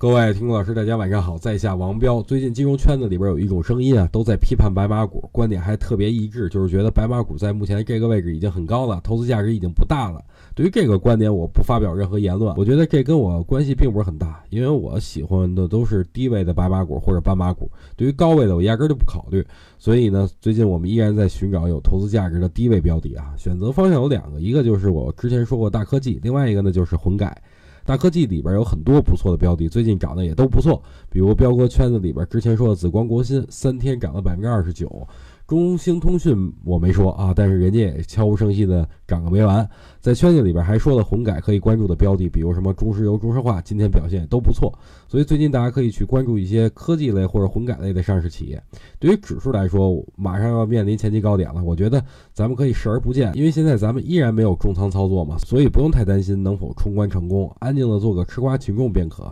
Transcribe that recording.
各位听众老师，大家晚上好，在下王彪。最近金融圈子里边有一种声音啊，都在批判白马股，观点还特别一致，就是觉得白马股在目前这个位置已经很高了，投资价值已经不大了。对于这个观点，我不发表任何言论。我觉得这跟我关系并不是很大，因为我喜欢的都是低位的白马股或者斑马股。对于高位的，我压根就不考虑。所以呢，最近我们依然在寻找有投资价值的低位标的啊。选择方向有两个，一个就是我之前说过大科技，另外一个呢就是混改。大科技里边有很多不错的标的，最近涨得也都不错。比如彪哥圈子里边之前说的紫光国芯，三天涨了百分之二十九。中兴通讯我没说啊，但是人家也悄无声息的涨个没完。在圈子里边还说了混改可以关注的标的，比如什么中石油、中石化，今天表现也都不错。所以最近大家可以去关注一些科技类或者混改类的上市企业。对于指数来说，马上要面临前期高点了，我觉得咱们可以视而不见，因为现在咱们依然没有重仓操作嘛，所以不用太担心能否冲关成功，安静的做个吃瓜群众便可。